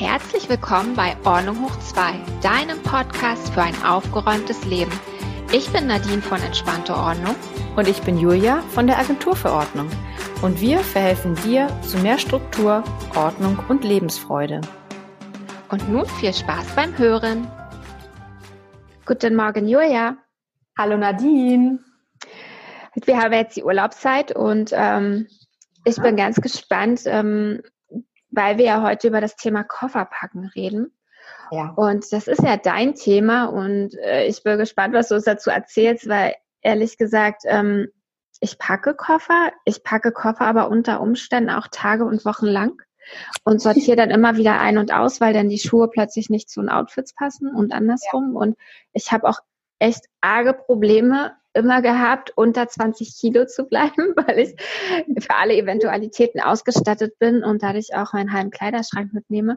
Herzlich willkommen bei Ordnung hoch 2, deinem Podcast für ein aufgeräumtes Leben. Ich bin Nadine von Entspannte Ordnung. Und ich bin Julia von der Agentur für Ordnung. Und wir verhelfen dir zu mehr Struktur, Ordnung und Lebensfreude. Und nun viel Spaß beim Hören. Guten Morgen, Julia. Hallo Nadine. Wir haben jetzt die Urlaubszeit und ähm, ich bin ganz gespannt, ähm, weil wir ja heute über das Thema Kofferpacken reden. Ja. Und das ist ja dein Thema und äh, ich bin gespannt, was du uns dazu erzählst, weil ehrlich gesagt, ähm, ich packe Koffer, ich packe Koffer aber unter Umständen auch Tage und Wochen lang und sortiere dann immer wieder ein und aus, weil dann die Schuhe plötzlich nicht zu den Outfits passen und andersrum. Ja. Und ich habe auch echt arge Probleme, immer gehabt, unter 20 Kilo zu bleiben, weil ich für alle Eventualitäten ausgestattet bin und dadurch auch meinen halben Kleiderschrank mitnehme.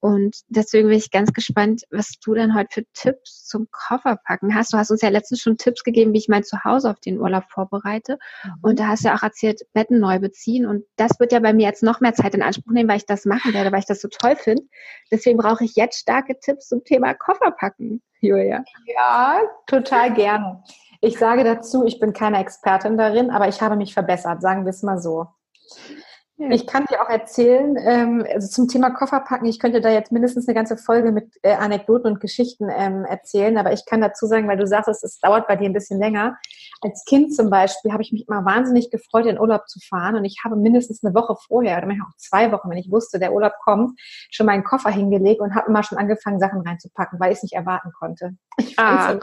Und deswegen bin ich ganz gespannt, was du denn heute für Tipps zum Kofferpacken hast. Du hast uns ja letztens schon Tipps gegeben, wie ich mein Zuhause auf den Urlaub vorbereite. Mhm. Und da hast du ja auch erzählt, Betten neu beziehen. Und das wird ja bei mir jetzt noch mehr Zeit in Anspruch nehmen, weil ich das machen werde, weil ich das so toll finde. Deswegen brauche ich jetzt starke Tipps zum Thema Kofferpacken, Julia. Ja, total gerne. Ich sage dazu, ich bin keine Expertin darin, aber ich habe mich verbessert, sagen wir es mal so. Ja. Ich kann dir auch erzählen, ähm, also zum Thema Kofferpacken, ich könnte da jetzt mindestens eine ganze Folge mit äh, Anekdoten und Geschichten ähm, erzählen, aber ich kann dazu sagen, weil du sagst, es dauert bei dir ein bisschen länger. Als Kind zum Beispiel habe ich mich immer wahnsinnig gefreut, in Urlaub zu fahren und ich habe mindestens eine Woche vorher oder manchmal auch zwei Wochen, wenn ich wusste, der Urlaub kommt, schon meinen Koffer hingelegt und habe immer schon angefangen, Sachen reinzupacken, weil ich es nicht erwarten konnte. Ich ah,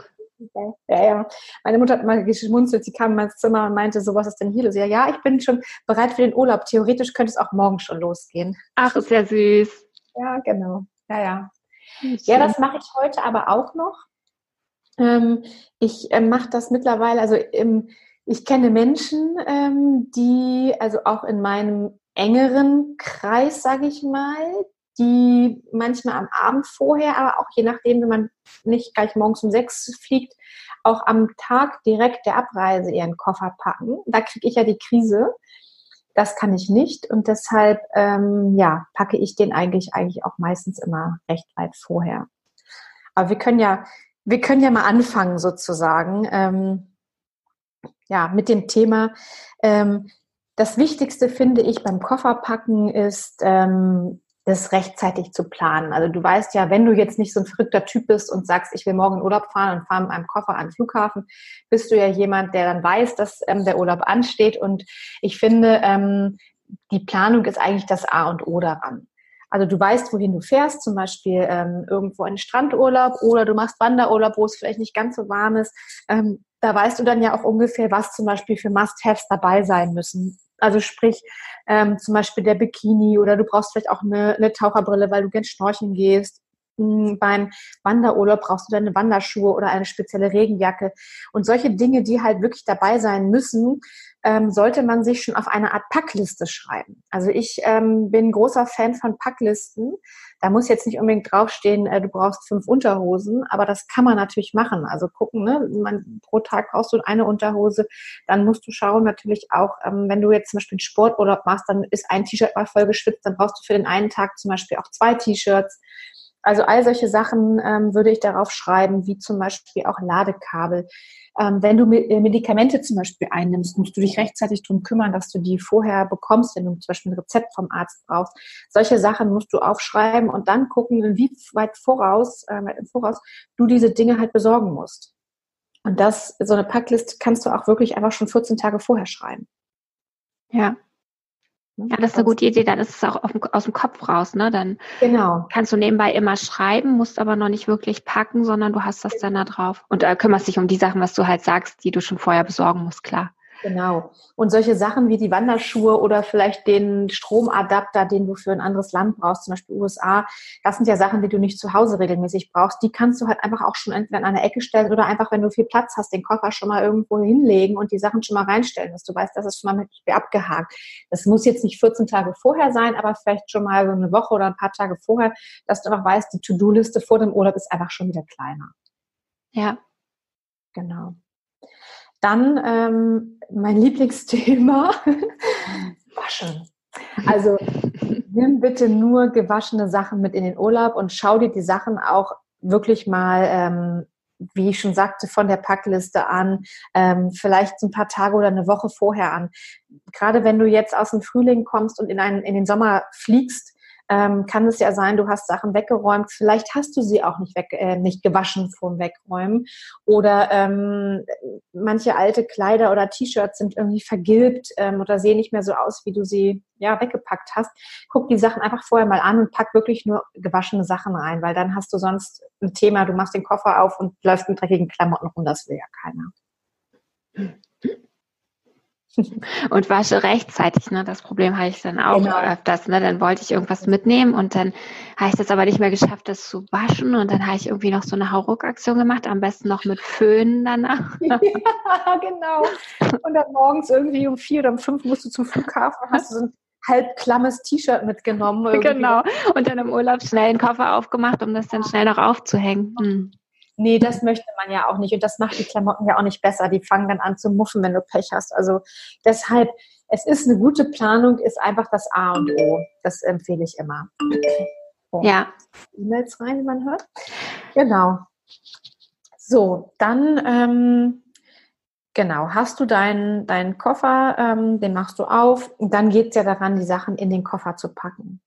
ja, ja. Meine Mutter hat mal geschmunzelt, sie kam in mein Zimmer und meinte, so was ist denn hier los? Ja, ja, ich bin schon bereit für den Urlaub. Theoretisch könnte es auch morgen schon losgehen. Ach, ist ja süß. Ja, genau. Ja, ja. Ja, das mache ich heute aber auch noch. Ähm, ich äh, mache das mittlerweile, also im, ich kenne Menschen, ähm, die, also auch in meinem engeren Kreis, sage ich mal, die manchmal am Abend vorher, aber auch je nachdem, wenn man nicht gleich morgens um sechs fliegt, auch am Tag direkt der Abreise ihren Koffer packen. Da kriege ich ja die Krise. Das kann ich nicht und deshalb ähm, ja packe ich den eigentlich eigentlich auch meistens immer recht weit vorher. Aber wir können ja wir können ja mal anfangen sozusagen ähm, ja mit dem Thema. Ähm, das Wichtigste finde ich beim Kofferpacken ist ähm, das rechtzeitig zu planen. Also du weißt ja, wenn du jetzt nicht so ein verrückter Typ bist und sagst, ich will morgen in Urlaub fahren und fahre mit einem Koffer an den Flughafen, bist du ja jemand, der dann weiß, dass ähm, der Urlaub ansteht. Und ich finde, ähm, die Planung ist eigentlich das A und O daran. Also du weißt, wohin du fährst, zum Beispiel ähm, irgendwo einen Strandurlaub oder du machst Wanderurlaub, wo es vielleicht nicht ganz so warm ist. Ähm, da weißt du dann ja auch ungefähr, was zum Beispiel für Must-Haves dabei sein müssen also sprich ähm, zum Beispiel der Bikini oder du brauchst vielleicht auch eine, eine Taucherbrille, weil du gern schnorcheln gehst. Hm, beim Wanderurlaub brauchst du deine Wanderschuhe oder eine spezielle Regenjacke. Und solche Dinge, die halt wirklich dabei sein müssen, ähm, sollte man sich schon auf eine Art Packliste schreiben. Also ich ähm, bin großer Fan von Packlisten. Da muss jetzt nicht unbedingt draufstehen, äh, du brauchst fünf Unterhosen, aber das kann man natürlich machen. Also gucken, ne? Man, pro Tag brauchst du eine Unterhose. Dann musst du schauen natürlich auch, ähm, wenn du jetzt zum Beispiel einen Sporturlaub machst, dann ist ein T-Shirt mal voll geschwitzt, dann brauchst du für den einen Tag zum Beispiel auch zwei T-Shirts. Also all solche Sachen ähm, würde ich darauf schreiben, wie zum Beispiel auch Ladekabel. Ähm, wenn du äh, Medikamente zum Beispiel einnimmst, musst du dich rechtzeitig darum kümmern, dass du die vorher bekommst, wenn du zum Beispiel ein Rezept vom Arzt brauchst. Solche Sachen musst du aufschreiben und dann gucken, wie weit voraus, äh, im Voraus du diese Dinge halt besorgen musst. Und das, so eine Packliste kannst du auch wirklich einfach schon 14 Tage vorher schreiben. Ja? Ja, das ist eine gute Idee. Dann ist es auch aus dem Kopf raus. Ne? Dann genau. kannst du nebenbei immer schreiben, musst aber noch nicht wirklich packen, sondern du hast das dann da drauf. Und äh, kümmerst dich um die Sachen, was du halt sagst, die du schon vorher besorgen musst, klar. Genau. Und solche Sachen wie die Wanderschuhe oder vielleicht den Stromadapter, den du für ein anderes Land brauchst, zum Beispiel USA, das sind ja Sachen, die du nicht zu Hause regelmäßig brauchst. Die kannst du halt einfach auch schon entweder an eine Ecke stellen oder einfach, wenn du viel Platz hast, den Koffer schon mal irgendwo hinlegen und die Sachen schon mal reinstellen, dass du weißt, das ist schon mal mit abgehakt. Das muss jetzt nicht 14 Tage vorher sein, aber vielleicht schon mal so eine Woche oder ein paar Tage vorher, dass du einfach weißt, die To-Do-Liste vor dem Urlaub ist einfach schon wieder kleiner. Ja. Genau. Dann ähm, mein Lieblingsthema, Waschen. Also nimm bitte nur gewaschene Sachen mit in den Urlaub und schau dir die Sachen auch wirklich mal ähm, wie ich schon sagte, von der Packliste an, ähm, vielleicht ein paar Tage oder eine Woche vorher an. Gerade wenn du jetzt aus dem Frühling kommst und in, einen, in den Sommer fliegst, ähm, kann es ja sein, du hast Sachen weggeräumt, vielleicht hast du sie auch nicht, weg, äh, nicht gewaschen vom Wegräumen oder ähm, manche alte Kleider oder T-Shirts sind irgendwie vergilbt ähm, oder sehen nicht mehr so aus, wie du sie ja weggepackt hast. Guck die Sachen einfach vorher mal an und pack wirklich nur gewaschene Sachen rein, weil dann hast du sonst ein Thema, du machst den Koffer auf und läufst mit dreckigen Klamotten rum, das will ja keiner. Und wasche rechtzeitig. Ne? Das Problem habe ich dann auch genau. öfters. Ne? Dann wollte ich irgendwas mitnehmen und dann habe ich das aber nicht mehr geschafft, das zu waschen. Und dann habe ich irgendwie noch so eine Hauruck-Aktion gemacht, am besten noch mit Föhn danach. ja, genau. Und dann morgens irgendwie um vier oder um fünf musst du zum Flughafen hast du so ein halb klammes T-Shirt mitgenommen. Irgendwie. Genau. Und dann im Urlaub schnell einen Koffer aufgemacht, um das dann schnell noch aufzuhängen. Hm. Nee, das möchte man ja auch nicht. Und das macht die Klamotten ja auch nicht besser. Die fangen dann an zu muffen, wenn du Pech hast. Also deshalb, es ist eine gute Planung, ist einfach das A und O. Das empfehle ich immer. So. Ja. E-Mails rein, wie man hört. Genau. So, dann, ähm, genau, hast du deinen, deinen Koffer, ähm, den machst du auf. Und dann geht es ja daran, die Sachen in den Koffer zu packen.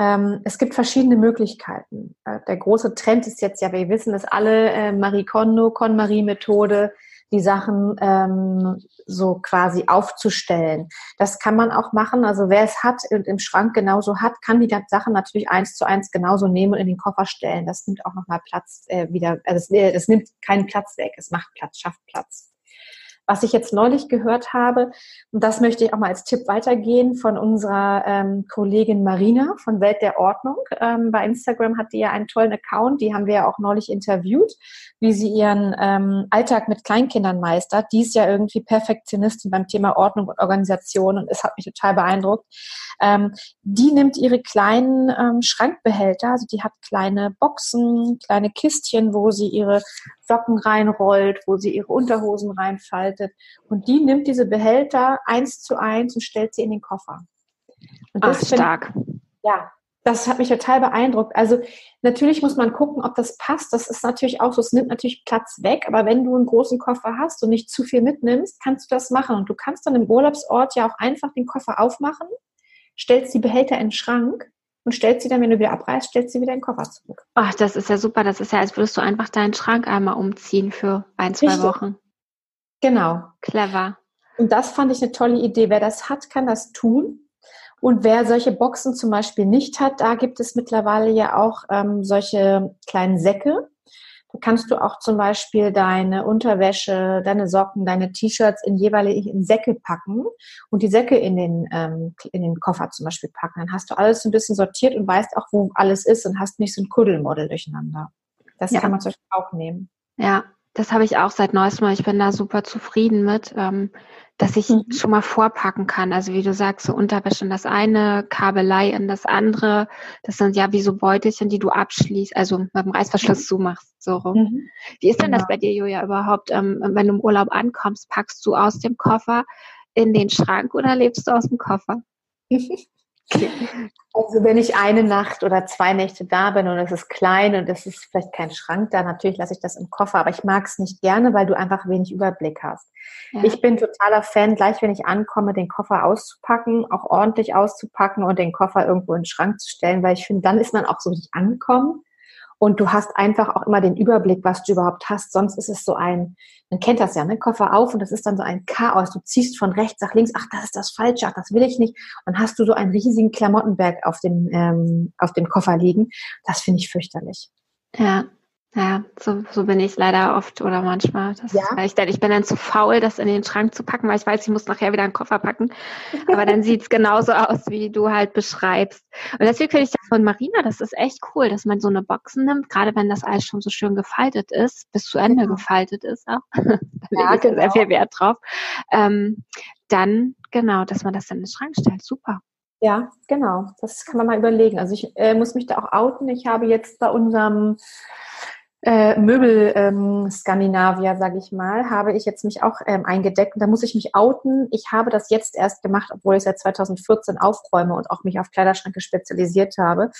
Ähm, es gibt verschiedene Möglichkeiten. Äh, der große Trend ist jetzt ja, wir wissen es alle, äh, Marie Kondo, KonMarie-Methode, die Sachen ähm, so quasi aufzustellen. Das kann man auch machen. Also wer es hat und im Schrank genauso hat, kann die Sachen natürlich eins zu eins genauso nehmen und in den Koffer stellen. Das nimmt auch nochmal Platz äh, wieder, also es, äh, es nimmt keinen Platz weg, es macht Platz, schafft Platz. Was ich jetzt neulich gehört habe, und das möchte ich auch mal als Tipp weitergehen von unserer ähm, Kollegin Marina von Welt der Ordnung. Ähm, bei Instagram hat die ja einen tollen Account, die haben wir ja auch neulich interviewt, wie sie ihren ähm, Alltag mit Kleinkindern meistert. Die ist ja irgendwie Perfektionistin beim Thema Ordnung und Organisation und es hat mich total beeindruckt. Ähm, die nimmt ihre kleinen ähm, Schrankbehälter, also die hat kleine Boxen, kleine Kistchen, wo sie ihre Socken reinrollt, wo sie ihre Unterhosen reinfaltet. Und die nimmt diese Behälter eins zu eins und stellt sie in den Koffer. Und das Ach, stark. ja, das hat mich total beeindruckt. Also natürlich muss man gucken, ob das passt. Das ist natürlich auch so, es nimmt natürlich Platz weg, aber wenn du einen großen Koffer hast und nicht zu viel mitnimmst, kannst du das machen. Und du kannst dann im Urlaubsort ja auch einfach den Koffer aufmachen, stellst die Behälter in den Schrank und stellst sie dann, wenn du wieder abreißt, stellst sie wieder in den Koffer zurück. Ach, das ist ja super. Das ist ja, als würdest du einfach deinen Schrank einmal umziehen für ein, zwei Richtig. Wochen. Genau. Clever. Und das fand ich eine tolle Idee. Wer das hat, kann das tun. Und wer solche Boxen zum Beispiel nicht hat, da gibt es mittlerweile ja auch ähm, solche kleinen Säcke. Da kannst du auch zum Beispiel deine Unterwäsche, deine Socken, deine T-Shirts in jeweiligen Säcke packen und die Säcke in den, ähm, in den Koffer zum Beispiel packen. Dann hast du alles ein bisschen sortiert und weißt auch, wo alles ist und hast nicht so ein Kuddelmodel durcheinander. Das ja. kann man zum Beispiel auch nehmen. Ja, das habe ich auch seit neuestem Ich bin da super zufrieden mit. Ähm, dass ich mhm. schon mal vorpacken kann. Also wie du sagst, so Unterwäsche in das eine, Kabelei in das andere. Das sind ja wie so Beutelchen, die du abschließt, also mit dem Reißverschluss zumachst. So rum. Mhm. Wie ist denn genau. das bei dir, Julia, überhaupt? Ähm, wenn du im Urlaub ankommst, packst du aus dem Koffer in den Schrank oder lebst du aus dem Koffer? Also wenn ich eine Nacht oder zwei Nächte da bin und es ist klein und es ist vielleicht kein Schrank da, natürlich lasse ich das im Koffer, aber ich mag es nicht gerne, weil du einfach wenig Überblick hast. Ja. Ich bin totaler Fan, gleich wenn ich ankomme, den Koffer auszupacken, auch ordentlich auszupacken und den Koffer irgendwo in den Schrank zu stellen, weil ich finde, dann ist man auch so richtig angekommen und du hast einfach auch immer den Überblick, was du überhaupt hast. Sonst ist es so ein, man kennt das ja, ne? Koffer auf und das ist dann so ein Chaos. Du ziehst von rechts nach links, ach, das ist das Falsche, ach, das will ich nicht. dann hast du so einen riesigen Klamottenberg auf dem, ähm, auf dem Koffer liegen. Das finde ich fürchterlich. Ja, ja, so, so bin ich leider oft oder manchmal. Das ja. ich, dann, ich bin dann zu faul, das in den Schrank zu packen, weil ich weiß, ich muss nachher wieder einen Koffer packen. Aber dann sieht es genauso aus, wie du halt beschreibst. Und deswegen finde ich das von Marina, das ist echt cool, dass man so eine Boxen nimmt, gerade wenn das alles schon so schön gefaltet ist, bis zu Ende genau. gefaltet ist auch. da ja, lege ich genau. sehr viel Wert drauf. Ähm, dann, genau, dass man das dann in den Schrank stellt. Super. Ja, genau. Das kann man mal überlegen. Also ich äh, muss mich da auch outen. Ich habe jetzt bei unserem äh, Möbel ähm, sage ich mal, habe ich jetzt mich auch ähm, eingedeckt und da muss ich mich outen. Ich habe das jetzt erst gemacht, obwohl ich seit 2014 aufräume und auch mich auf Kleiderschränke spezialisiert habe.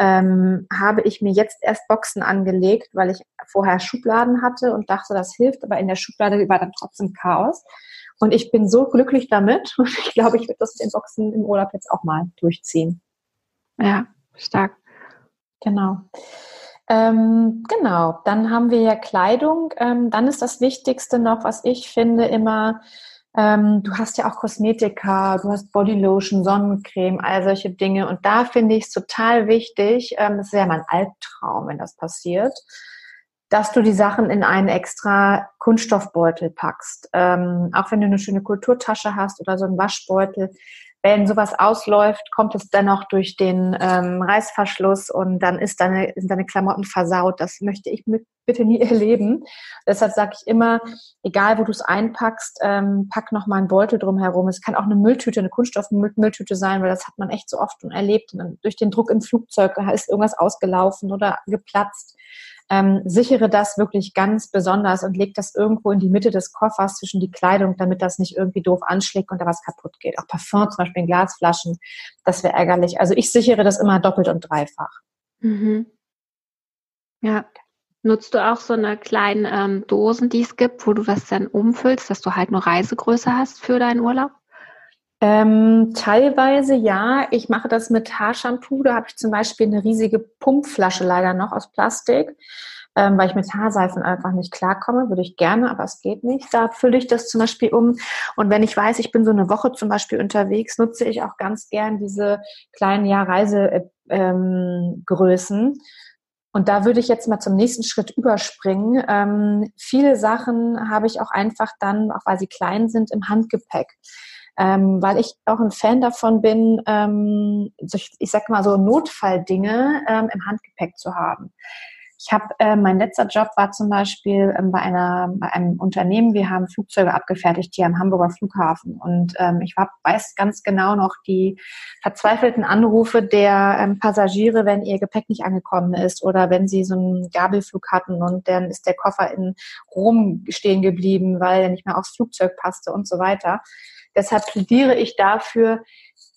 Ähm, habe ich mir jetzt erst Boxen angelegt, weil ich vorher Schubladen hatte und dachte, das hilft, aber in der Schublade war dann trotzdem Chaos. Und ich bin so glücklich damit und ich glaube, ich werde das mit den Boxen im Urlaub jetzt auch mal durchziehen. Ja, stark. Genau. Ähm, genau, dann haben wir ja Kleidung. Ähm, dann ist das Wichtigste noch, was ich finde, immer, ähm, du hast ja auch Kosmetika, du hast Bodylotion, Sonnencreme, all solche Dinge. Und da finde ich es total wichtig, ähm, das ist ja mein Albtraum, wenn das passiert, dass du die Sachen in einen extra Kunststoffbeutel packst. Ähm, auch wenn du eine schöne Kulturtasche hast oder so einen Waschbeutel, wenn sowas ausläuft, kommt es dennoch durch den ähm, Reißverschluss und dann ist deine, sind deine Klamotten versaut. Das möchte ich mit, bitte nie erleben. Deshalb sage ich immer, egal wo du es einpackst, ähm, pack noch mal einen Beutel drumherum. Es kann auch eine Mülltüte, eine Kunststoffmülltüte sein, weil das hat man echt so oft und erlebt. Und durch den Druck im Flugzeug ist irgendwas ausgelaufen oder geplatzt ähm, sichere das wirklich ganz besonders und leg das irgendwo in die Mitte des Koffers zwischen die Kleidung, damit das nicht irgendwie doof anschlägt und da was kaputt geht. Auch Parfum, zum Beispiel in Glasflaschen, das wäre ärgerlich. Also ich sichere das immer doppelt und dreifach. Mhm. Ja. Nutzt du auch so eine kleinen ähm, Dosen, die es gibt, wo du das dann umfüllst, dass du halt nur Reisegröße hast für deinen Urlaub? Ähm, teilweise ja. Ich mache das mit Haarshampoo. Da habe ich zum Beispiel eine riesige Pumpflasche leider noch aus Plastik, ähm, weil ich mit Haarseifen einfach nicht klarkomme. Würde ich gerne, aber es geht nicht. Da fülle ich das zum Beispiel um. Und wenn ich weiß, ich bin so eine Woche zum Beispiel unterwegs, nutze ich auch ganz gern diese kleinen ja, Reisegrößen. Ähm, und da würde ich jetzt mal zum nächsten Schritt überspringen. Ähm, viele Sachen habe ich auch einfach dann, auch weil sie klein sind, im Handgepäck ähm, weil ich auch ein Fan davon bin, ähm, ich sag mal so Notfalldinge ähm, im Handgepäck zu haben. Ich habe, äh, mein letzter Job war zum Beispiel ähm, bei, einer, bei einem Unternehmen, wir haben Flugzeuge abgefertigt hier am Hamburger Flughafen. Und ähm, ich war, weiß ganz genau noch die verzweifelten Anrufe der ähm, Passagiere, wenn ihr Gepäck nicht angekommen ist oder wenn sie so einen Gabelflug hatten und dann ist der Koffer in Rom stehen geblieben, weil er nicht mehr aufs Flugzeug passte und so weiter. Deshalb plädiere ich dafür,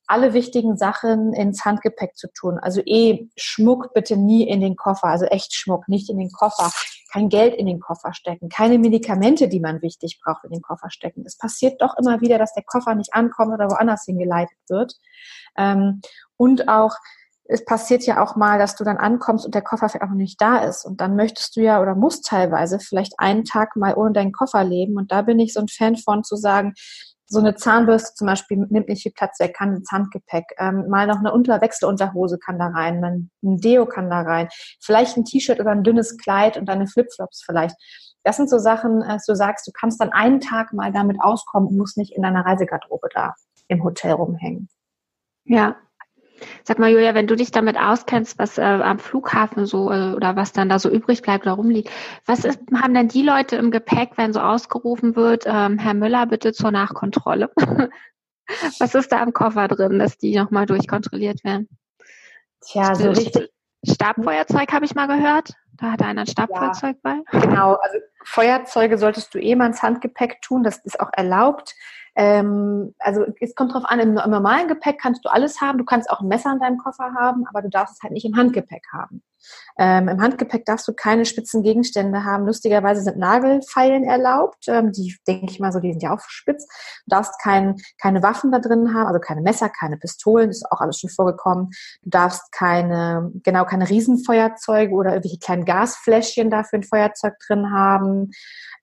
alle wichtigen Sachen ins Handgepäck zu tun. Also eh Schmuck bitte nie in den Koffer, also echt Schmuck, nicht in den Koffer. Kein Geld in den Koffer stecken, keine Medikamente, die man wichtig braucht, in den Koffer stecken. Es passiert doch immer wieder, dass der Koffer nicht ankommt oder woanders hingeleitet wird. Ähm, und auch es passiert ja auch mal, dass du dann ankommst und der Koffer vielleicht auch noch nicht da ist. Und dann möchtest du ja oder musst teilweise vielleicht einen Tag mal ohne deinen Koffer leben. Und da bin ich so ein Fan von zu sagen, so eine Zahnbürste zum Beispiel nimmt nicht viel Platz weg, kann ins Handgepäck. Ähm, mal noch eine Unterwechselunterhose kann da rein, ein Deo kann da rein, vielleicht ein T-Shirt oder ein dünnes Kleid und deine Flipflops vielleicht. Das sind so Sachen, dass äh, du sagst, du kannst dann einen Tag mal damit auskommen und musst nicht in deiner Reisegarderobe da im Hotel rumhängen. Ja, Sag mal, Julia, wenn du dich damit auskennst, was äh, am Flughafen so äh, oder was dann da so übrig bleibt oder rumliegt, was ist, haben denn die Leute im Gepäck, wenn so ausgerufen wird, ähm, Herr Müller, bitte zur Nachkontrolle? was ist da im Koffer drin, dass die nochmal durchkontrolliert werden? Tja, so richtig. Stabfeuerzeug habe ich mal gehört. Da hat einer ein Stabfeuerzeug ja, bei. Genau, also Feuerzeuge solltest du eh mal ins Handgepäck tun, das ist auch erlaubt. Ähm, also es kommt drauf an, im, normalen Gepäck kannst du alles haben. Du kannst auch ein Messer in deinem Koffer haben, aber du darfst es halt nicht im Handgepäck haben. Ähm, Im Handgepäck darfst du keine spitzen Gegenstände haben. Lustigerweise sind Nagelfeilen erlaubt. Ähm, die denke ich mal so, die sind ja auch spitz. Du darfst kein, keine Waffen da drin haben, also keine Messer, keine Pistolen, das ist auch alles schon vorgekommen. Du darfst keine, genau, keine Riesenfeuerzeuge oder irgendwelche kleinen Gasfläschchen dafür ein Feuerzeug drin haben.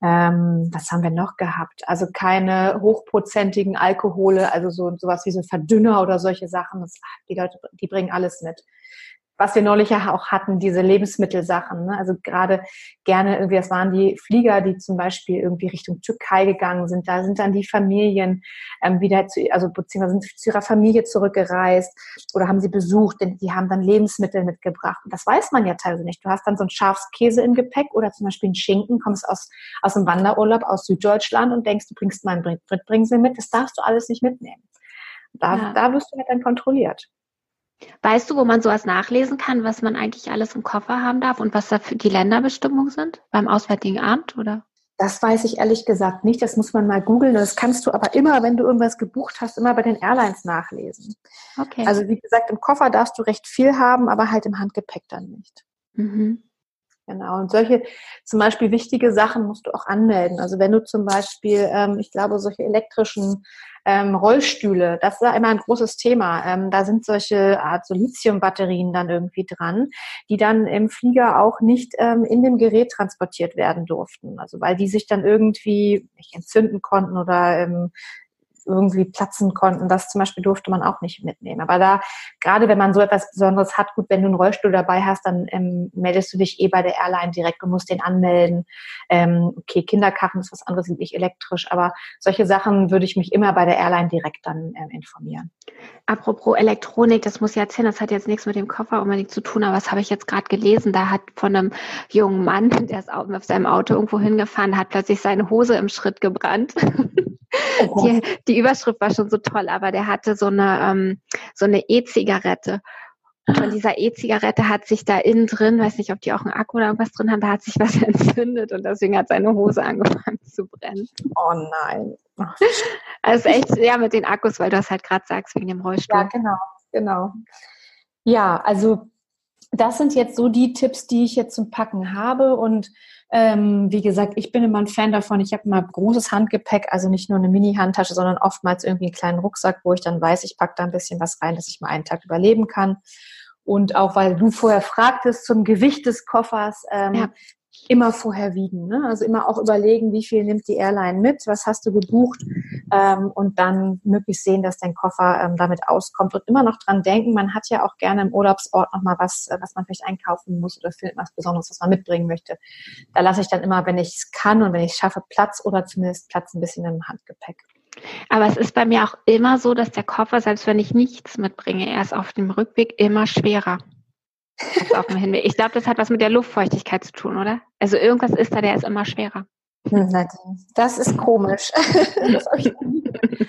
Ähm, was haben wir noch gehabt? Also keine hochprozentigen Alkohole, also so sowas wie so Verdünner oder solche Sachen. Das, die Leute, die bringen alles mit was wir neulich ja auch hatten, diese Lebensmittelsachen. Ne? Also gerade gerne irgendwie, das waren die Flieger, die zum Beispiel irgendwie Richtung Türkei gegangen sind. Da sind dann die Familien ähm, wieder zu, also beziehungsweise sind zu ihrer Familie zurückgereist oder haben sie besucht, denn die haben dann Lebensmittel mitgebracht. Und das weiß man ja teilweise nicht. Du hast dann so einen Schafskäse im Gepäck oder zum Beispiel einen Schinken, kommst aus, aus dem Wanderurlaub aus Süddeutschland und denkst, du bringst mal einen Britbringsel mit. Das darfst du alles nicht mitnehmen. Da, ja. da wirst du halt dann kontrolliert. Weißt du, wo man sowas nachlesen kann, was man eigentlich alles im Koffer haben darf und was da für die Länderbestimmungen sind? Beim Auswärtigen Amt oder? Das weiß ich ehrlich gesagt nicht. Das muss man mal googeln. Das kannst du aber immer, wenn du irgendwas gebucht hast, immer bei den Airlines nachlesen. Okay. Also wie gesagt, im Koffer darfst du recht viel haben, aber halt im Handgepäck dann nicht. Mhm. Genau. Und solche zum Beispiel wichtige Sachen musst du auch anmelden. Also wenn du zum Beispiel, ähm, ich glaube, solche elektrischen ähm, Rollstühle, das ist immer ein großes Thema. Ähm, da sind solche Art so Lithium-Batterien dann irgendwie dran, die dann im Flieger auch nicht ähm, in dem Gerät transportiert werden durften. Also weil die sich dann irgendwie nicht entzünden konnten oder ähm, irgendwie platzen konnten. Das zum Beispiel durfte man auch nicht mitnehmen. Aber da, gerade wenn man so etwas Besonderes hat, gut, wenn du einen Rollstuhl dabei hast, dann ähm, meldest du dich eh bei der Airline direkt und musst den anmelden. Ähm, okay, Kinderkarren ist was anderes, nicht elektrisch, aber solche Sachen würde ich mich immer bei der Airline direkt dann ähm, informieren. Apropos Elektronik, das muss ich erzählen, das hat jetzt nichts mit dem Koffer unbedingt zu tun, aber was habe ich jetzt gerade gelesen? Da hat von einem jungen Mann, der ist auf seinem Auto irgendwo hingefahren, hat plötzlich seine Hose im Schritt gebrannt. Oh die, die Überschrift war schon so toll, aber der hatte so eine ähm, so eine E-Zigarette. Von dieser E-Zigarette hat sich da innen drin, weiß nicht, ob die auch einen Akku oder irgendwas drin haben, da hat sich was entzündet und deswegen hat seine Hose angefangen zu brennen. Oh nein. Also echt, ja, mit den Akkus, weil du das halt gerade sagst, wegen dem Rollstuhl. Ja, genau, genau. Ja, also das sind jetzt so die Tipps, die ich jetzt zum Packen habe und ähm, wie gesagt, ich bin immer ein Fan davon. Ich habe immer großes Handgepäck, also nicht nur eine Mini-Handtasche, sondern oftmals irgendwie einen kleinen Rucksack, wo ich dann weiß, ich packe da ein bisschen was rein, dass ich mal einen Tag überleben kann. Und auch weil du vorher fragtest zum Gewicht des Koffers, ähm, ja immer vorher wiegen. Ne? Also immer auch überlegen, wie viel nimmt die Airline mit, was hast du gebucht ähm, und dann möglichst sehen, dass dein Koffer ähm, damit auskommt und immer noch dran denken, man hat ja auch gerne im Urlaubsort nochmal was, äh, was man vielleicht einkaufen muss oder findet was Besonderes, was man mitbringen möchte. Da lasse ich dann immer, wenn ich es kann und wenn ich es schaffe, Platz oder zumindest Platz ein bisschen im Handgepäck. Aber es ist bei mir auch immer so, dass der Koffer, selbst wenn ich nichts mitbringe, erst auf dem Rückweg immer schwerer als auf dem Hinweg. Ich glaube, das hat was mit der Luftfeuchtigkeit zu tun, oder? Also irgendwas ist da, der ist immer schwerer. Hm, das ist komisch.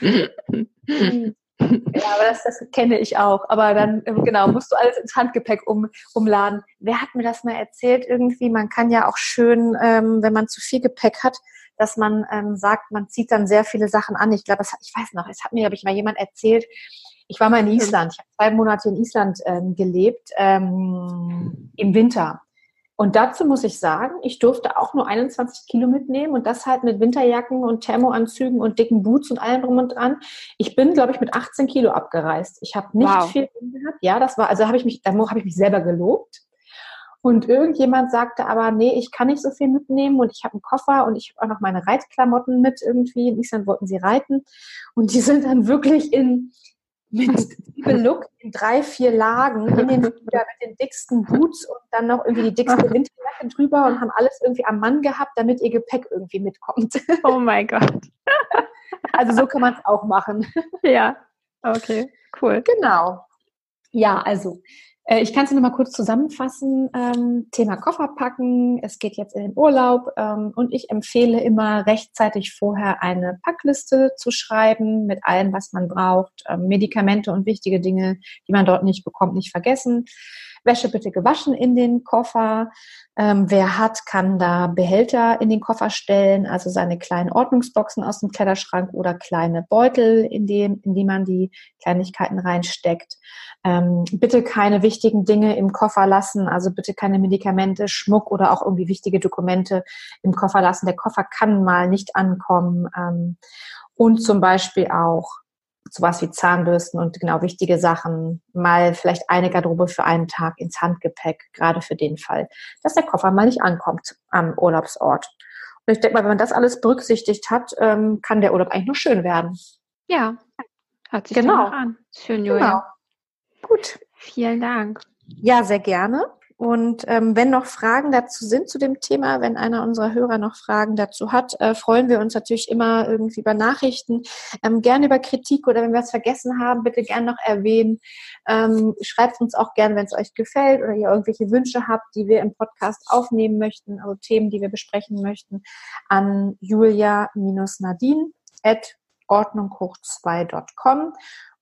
ja, aber das, das kenne ich auch. Aber dann, ähm, genau, musst du alles ins Handgepäck um, umladen. Wer hat mir das mal erzählt irgendwie? Man kann ja auch schön, ähm, wenn man zu viel Gepäck hat, dass man ähm, sagt, man zieht dann sehr viele Sachen an. Ich glaube, ich weiß noch, es hat mir, glaube ich, mal jemand erzählt, ich war mal in Island. Ich habe zwei Monate in Island ähm, gelebt, ähm, im Winter. Und dazu muss ich sagen, ich durfte auch nur 21 Kilo mitnehmen und das halt mit Winterjacken und Thermoanzügen und dicken Boots und allem drum und dran. Ich bin, glaube ich, mit 18 Kilo abgereist. Ich habe nicht wow. viel gehabt. Ja, das war, also habe ich mich, da habe ich mich selber gelobt. Und irgendjemand sagte aber, nee, ich kann nicht so viel mitnehmen und ich habe einen Koffer und ich habe auch noch meine Reitklamotten mit irgendwie. In Island wollten sie reiten. Und die sind dann wirklich in, mit Look in drei, vier Lagen in den Flieger mit den dicksten Boots und dann noch irgendwie die dickste Winterjacke drüber und haben alles irgendwie am Mann gehabt, damit ihr Gepäck irgendwie mitkommt. Oh mein Gott. Also so kann man es auch machen. Ja, okay, cool. Genau. Ja, also ich kann es nur mal kurz zusammenfassen. Ähm, Thema Koffer packen. Es geht jetzt in den Urlaub ähm, und ich empfehle immer rechtzeitig vorher eine Packliste zu schreiben mit allem, was man braucht. Ähm, Medikamente und wichtige Dinge, die man dort nicht bekommt, nicht vergessen. Wäsche bitte gewaschen in den Koffer. Ähm, wer hat, kann da Behälter in den Koffer stellen, also seine kleinen Ordnungsboxen aus dem Kleiderschrank oder kleine Beutel, in, dem, in die man die Kleinigkeiten reinsteckt. Ähm, bitte keine wichtigen Dinge im Koffer lassen, also bitte keine Medikamente, Schmuck oder auch irgendwie wichtige Dokumente im Koffer lassen. Der Koffer kann mal nicht ankommen. Ähm, und zum Beispiel auch sowas wie Zahnbürsten und genau wichtige Sachen, mal vielleicht eine Garderobe für einen Tag ins Handgepäck, gerade für den Fall, dass der Koffer mal nicht ankommt am Urlaubsort. Und ich denke mal, wenn man das alles berücksichtigt hat, ähm, kann der Urlaub eigentlich nur schön werden. Ja, hört sich genau. an. Schön, Julia. Genau. Gut. Vielen Dank. Ja, sehr gerne. Und ähm, wenn noch Fragen dazu sind zu dem Thema, wenn einer unserer Hörer noch Fragen dazu hat, äh, freuen wir uns natürlich immer irgendwie über Nachrichten. Ähm, gerne über Kritik oder wenn wir es vergessen haben, bitte gerne noch erwähnen. Ähm, schreibt uns auch gerne, wenn es euch gefällt oder ihr irgendwelche Wünsche habt, die wir im Podcast aufnehmen möchten, also Themen, die wir besprechen möchten, an julia-nadine at ordnunghoch2.com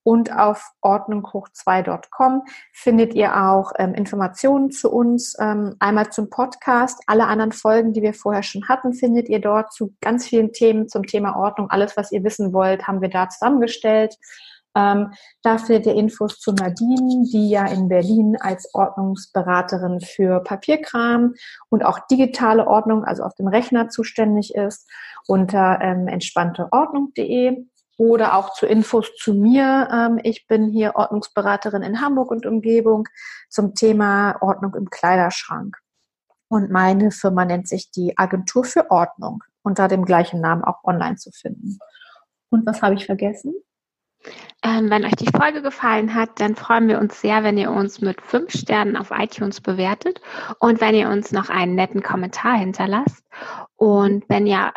Und auf ordnunghoch2.com findet ihr auch ähm, Informationen zu uns. Ähm, einmal zum Podcast. Alle anderen Folgen, die wir vorher schon hatten, findet ihr dort zu ganz vielen Themen zum Thema Ordnung. Alles, was ihr wissen wollt, haben wir da zusammengestellt. Ähm, da findet ihr Infos zu Nadine, die ja in Berlin als Ordnungsberaterin für Papierkram und auch digitale Ordnung, also auf dem Rechner zuständig ist, unter ähm, entspannteordnung.de oder auch zu Infos zu mir. Ähm, ich bin hier Ordnungsberaterin in Hamburg und Umgebung zum Thema Ordnung im Kleiderschrank. Und meine Firma nennt sich die Agentur für Ordnung, unter dem gleichen Namen auch online zu finden. Und was habe ich vergessen? Ähm, wenn euch die Folge gefallen hat, dann freuen wir uns sehr, wenn ihr uns mit fünf Sternen auf iTunes bewertet und wenn ihr uns noch einen netten Kommentar hinterlasst. Und wenn ihr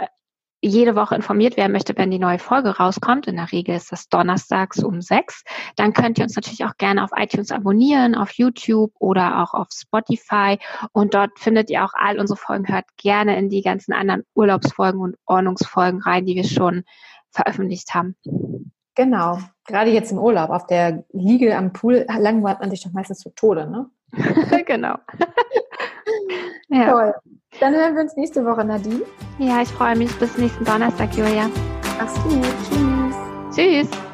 jede Woche informiert werden möchte, wenn die neue Folge rauskommt, in der Regel ist das donnerstags um sechs, dann könnt ihr uns natürlich auch gerne auf iTunes abonnieren, auf YouTube oder auch auf Spotify. Und dort findet ihr auch all unsere Folgen. Hört gerne in die ganzen anderen Urlaubsfolgen und Ordnungsfolgen rein, die wir schon veröffentlicht haben. Genau. Gerade jetzt im Urlaub, auf der Liege am Pool langweilt man sich doch meistens zu Tode, ne? genau. ja. Toll. Dann hören wir uns nächste Woche, Nadine. Ja, ich freue mich. Bis nächsten Donnerstag, Julia. Mach's gut. Tschüss. Tschüss.